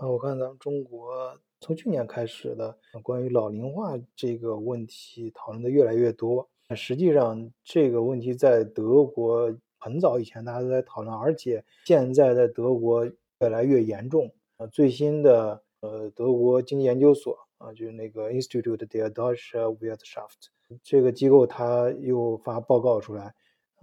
啊，我看咱们中国从去年开始的关于老龄化这个问题讨论的越来越多。实际上，这个问题在德国很早以前大家都在讨论，而且现在在德国越来越严重。啊，最新的呃德国经济研究所啊，就是那个 Institute der Deutsche Wirtschaft 这个机构，它又发报告出来，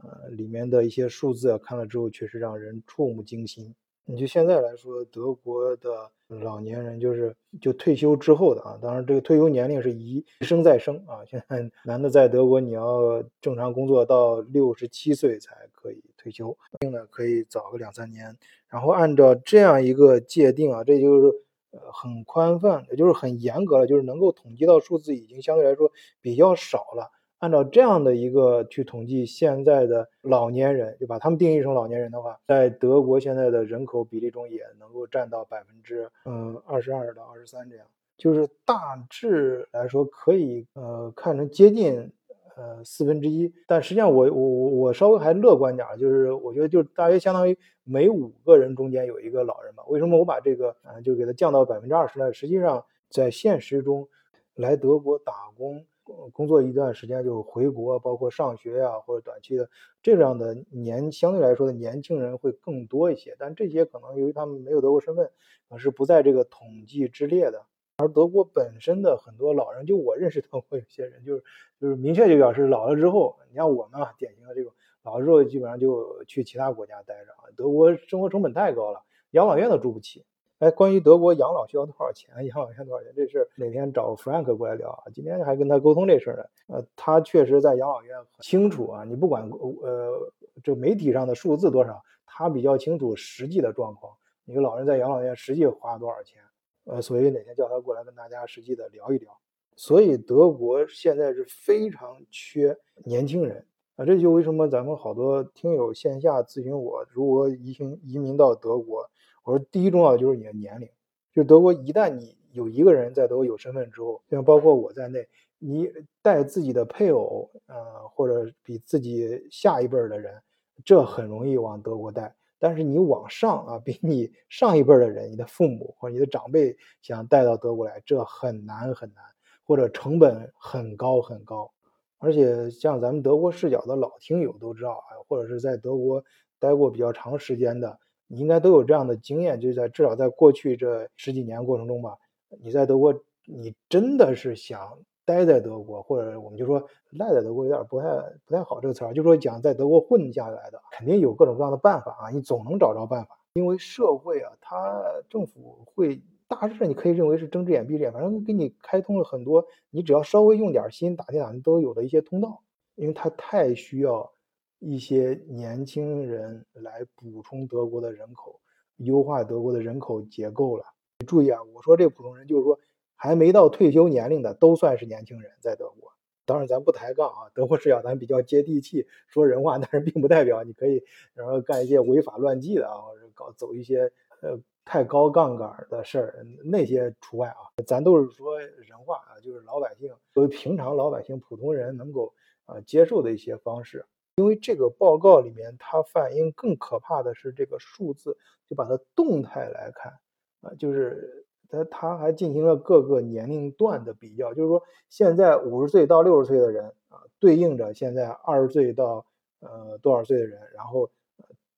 呃，里面的一些数字看了之后，确实让人触目惊心。你就现在来说，德国的老年人就是就退休之后的啊，当然这个退休年龄是一生再生啊。现在男的在德国，你要正常工作到六十七岁才可以退休，定呢可以早个两三年。然后按照这样一个界定啊，这就是呃很宽泛，也就是很严格了，就是能够统计到数字已经相对来说比较少了。按照这样的一个去统计现在的老年人，就把他们定义成老年人的话，在德国现在的人口比例中也能够占到百分之嗯二十二到二十三这样，就是大致来说可以呃看成接近呃四分之一，但实际上我我我稍微还乐观点，就是我觉得就大约相当于每五个人中间有一个老人吧。为什么我把这个嗯就给它降到百分之二十呢？实际上在现实中来德国打工。工作一段时间就回国，包括上学呀或者短期的这样的年相对来说的年轻人会更多一些，但这些可能由于他们没有德国身份，是不在这个统计之列的。而德国本身的很多老人，就我认识德国有些人，就是就是明确就表示老了之后，你像我们啊，典型的这种老了之后基本上就去其他国家待着啊，德国生活成本太高了，养老院都住不起。哎，关于德国养老需要多少钱？养老院多少钱？这事哪天找 Frank 过来聊啊？今天还跟他沟通这事儿呢。呃，他确实在养老院很清楚啊。你不管呃这媒体上的数字多少，他比较清楚实际的状况。一个老人在养老院实际花多少钱？呃，所以哪天叫他过来跟大家实际的聊一聊。所以德国现在是非常缺年轻人啊，这就为什么咱们好多听友线下咨询我如何移行移民到德国。我说，第一重要的就是你的年龄，就是德国一旦你有一个人在德国有身份之后，像包括我在内，你带自己的配偶，呃，或者比自己下一辈的人，这很容易往德国带。但是你往上啊，比你上一辈的人，你的父母或者你的长辈想带到德国来，这很难很难，或者成本很高很高。而且像咱们德国视角的老听友都知道啊，或者是在德国待过比较长时间的。你应该都有这样的经验，就在至少在过去这十几年过程中吧，你在德国，你真的是想待在德国，或者我们就说赖在德国有点不太不太好这个词儿，就说讲在德国混下来的，肯定有各种各样的办法啊，你总能找着办法，因为社会啊，它政府会大致你可以认为是睁只眼闭只眼，反正给你开通了很多，你只要稍微用点心打听打听都有的一些通道，因为它太需要。一些年轻人来补充德国的人口，优化德国的人口结构了。注意啊，我说这普通人就是说还没到退休年龄的都算是年轻人，在德国。当然咱不抬杠啊，德国视角咱比较接地气，说人话，但是并不代表你可以然后干一些违法乱纪的啊，或者搞走一些呃太高杠杆的事儿，那些除外啊。咱都是说人话啊，就是老百姓作为平常老百姓普通人能够啊接受的一些方式。因为这个报告里面，它反映更可怕的是这个数字，就把它动态来看，啊，就是它它还进行了各个年龄段的比较，就是说现在五十岁到六十岁的人啊，对应着现在二十岁到呃多少岁的人，然后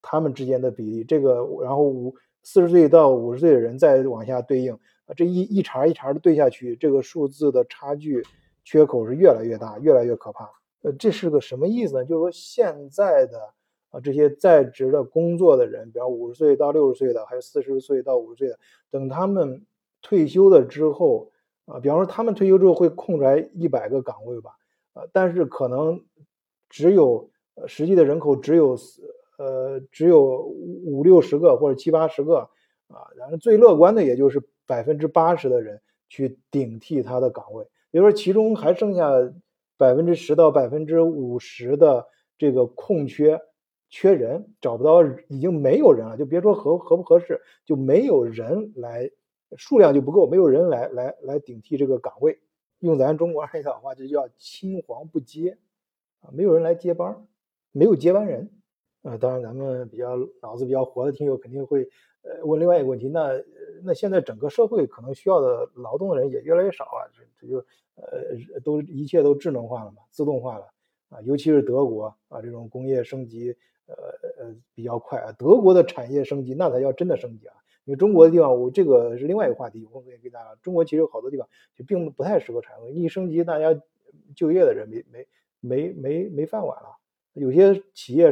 他们之间的比例，这个然后五四十岁到五十岁的人再往下对应，这一一茬一茬的对下去，这个数字的差距缺口是越来越大，越来越可怕。呃，这是个什么意思呢？就是说现在的啊这些在职的工作的人，比方五十岁到六十岁的，还有四十岁到五十岁的，等他们退休了之后，啊，比方说他们退休之后会空出来一百个岗位吧，呃，但是可能只有实际的人口只有四呃只有五六十个或者七八十个啊，然后最乐观的也就是百分之八十的人去顶替他的岗位，比如说其中还剩下。百分之十到百分之五十的这个空缺，缺人找不到，已经没有人了，就别说合合不合适，就没有人来，数量就不够，没有人来来来顶替这个岗位。用咱中国那套话，就叫青黄不接啊，没有人来接班，没有接班人。呃，当然咱们比较脑子比较活的听友肯定会呃问另外一个问题，那那现在整个社会可能需要的劳动的人也越来越少啊，这这就呃都一切都智能化了嘛，自动化了啊，尤其是德国啊这种工业升级呃呃比较快啊，德国的产业升级那才叫真的升级啊。因为中国的地方，我这个是另外一个话题，我可以给大家。中国其实有好多地方就并不太适合产业，一升级，大家就业的人没没没没没饭碗了。有些企业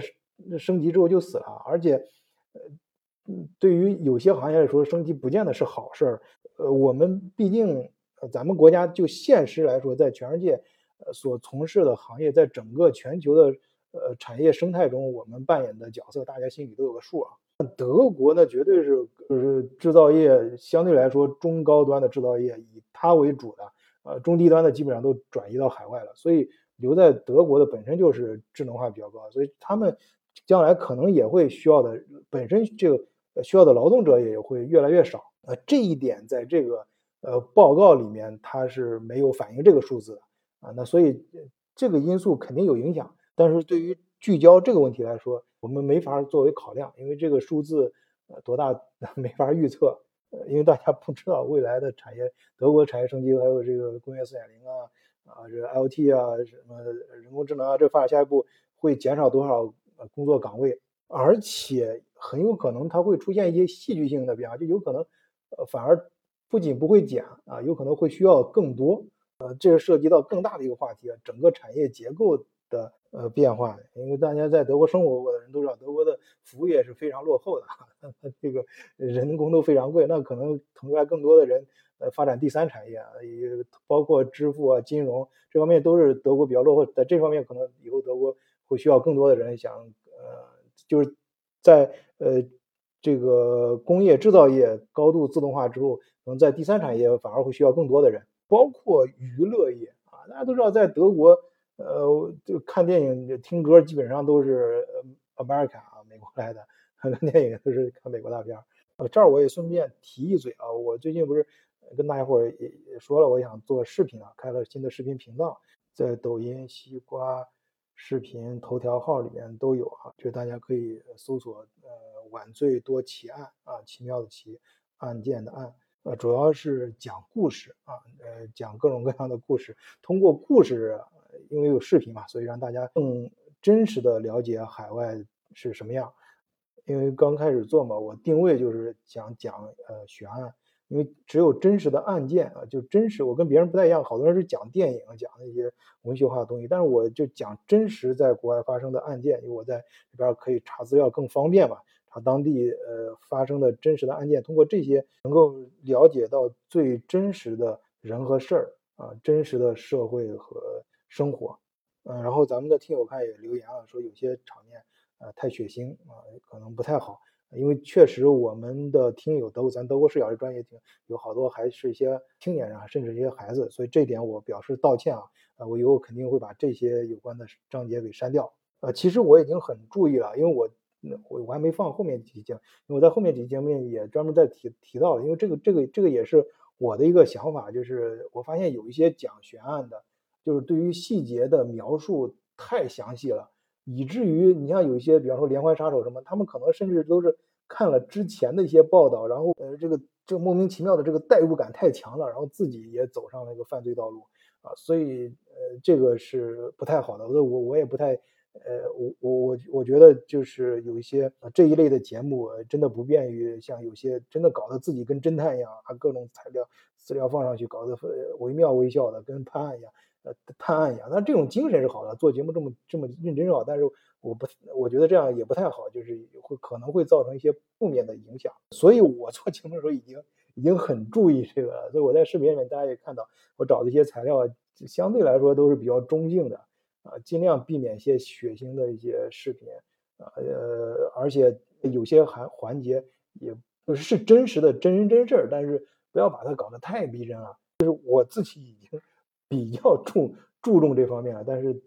升级之后就死了，而且，呃，对于有些行业来说，升级不见得是好事儿。呃，我们毕竟，呃咱们国家就现实来说，在全世界，呃，所从事的行业，在整个全球的呃产业生态中，我们扮演的角色，大家心里都有个数啊。德国呢，绝对是就是制造业相对来说中高端的制造业以它为主的，呃，中低端的基本上都转移到海外了，所以留在德国的本身就是智能化比较高，所以他们将来可能也会需要的本身这个需要的劳动者也会越来越少，呃，这一点在这个呃报告里面它是没有反映这个数字的啊，那所以这个因素肯定有影响，但是对于聚焦这个问题来说。我们没法作为考量，因为这个数字呃多大 没法预测，呃，因为大家不知道未来的产业，德国产业升级还有这个工业四点零啊，啊，这个 IOT 啊，什么人工智能啊，这发展下一步会减少多少工作岗位，而且很有可能它会出现一些戏剧性的变化，就有可能呃反而不仅不会减啊，有可能会需要更多，呃，这是涉及到更大的一个话题啊，整个产业结构的。呃，变化，因为大家在德国生活过的人都知道，德国的服务业是非常落后的，这个人工都非常贵，那可能腾出来更多的人，呃，发展第三产业啊，也包括支付啊、金融这方面都是德国比较落后，在这方面可能以后德国会需要更多的人，想呃，就是在呃这个工业制造业高度自动化之后，可能在第三产业反而会需要更多的人，包括娱乐业啊，大家都知道在德国。呃，就看电影、听歌，基本上都是 America 啊，美国来的，看电影都是看美国大片。呃，这儿我也顺便提一嘴啊，我最近不是跟大家伙儿也也说了，我想做视频啊，开了新的视频频道，在抖音、西瓜视频、头条号里面都有啊，就大家可以搜索呃“晚醉多奇案”啊，奇妙的奇，案件的案，呃，主要是讲故事啊，呃，讲各种各样的故事，通过故事。因为有视频嘛，所以让大家更真实的了解海外是什么样。因为刚开始做嘛，我定位就是讲讲呃悬案，因为只有真实的案件啊，就真实。我跟别人不太一样，好多人是讲电影，讲那些文学化的东西，但是我就讲真实在国外发生的案件，因为我在里边可以查资料更方便嘛，当地呃发生的真实的案件，通过这些能够了解到最真实的人和事儿啊，真实的社会和。生活，嗯，然后咱们的听友看也留言了，说有些场面，呃，太血腥啊，可能不太好。因为确实我们的听友都咱德国视角的专业听，有好多还是一些青年人，甚至一些孩子，所以这点我表示道歉啊。呃，我以后肯定会把这些有关的章节给删掉。呃，其实我已经很注意了，因为我我我还没放后面几期节目，因为我在后面几期节目也专门在提提到了，因为这个这个这个也是我的一个想法，就是我发现有一些讲悬案的。就是对于细节的描述太详细了，以至于你像有一些，比方说连环杀手什么，他们可能甚至都是看了之前的一些报道，然后呃，这个这莫名其妙的这个代入感太强了，然后自己也走上了一个犯罪道路啊，所以呃，这个是不太好的。我我我也不太呃，我我我我觉得就是有一些这一类的节目真的不便于像有些真的搞得自己跟侦探一样，啊，各种材料资料放上去，搞得惟妙惟肖的，跟判案一样。探案一样，那这种精神是好的，做节目这么这么认真是好，但是我不，我觉得这样也不太好，就是会可能会造成一些负面的影响。所以我做节目的时候已经已经很注意这个了。所以我在视频里面大家也看到，我找的一些材料相对来说都是比较中性的啊，尽量避免一些血腥的一些视频，呃，而且有些环环节也不是真实的真人真事儿，但是不要把它搞得太逼真了。就是我自己已经。比较注注重这方面了，但是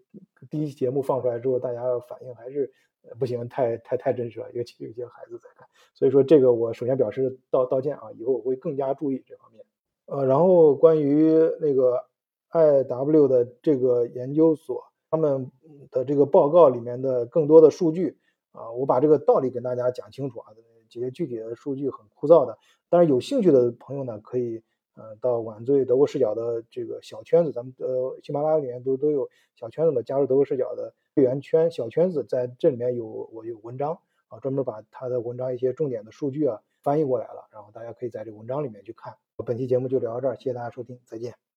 第一期节目放出来之后，大家反应还是不行，太太太真实了，尤其有些孩子在看，所以说这个我首先表示道道歉啊，以后我会更加注意这方面。呃，然后关于那个 I W 的这个研究所他们的这个报告里面的更多的数据啊，我把这个道理跟大家讲清楚啊，这些具体的数据很枯燥的。但是，有兴趣的朋友呢，可以呃到晚醉德国视角的这个小圈子，咱们呃喜马拉雅里面都都有小圈子嘛，加入德国视角的会员圈小圈子，在这里面有我有文章啊，专门把他的文章一些重点的数据啊翻译过来了，然后大家可以在这个文章里面去看。本期节目就聊到这儿，谢谢大家收听，再见。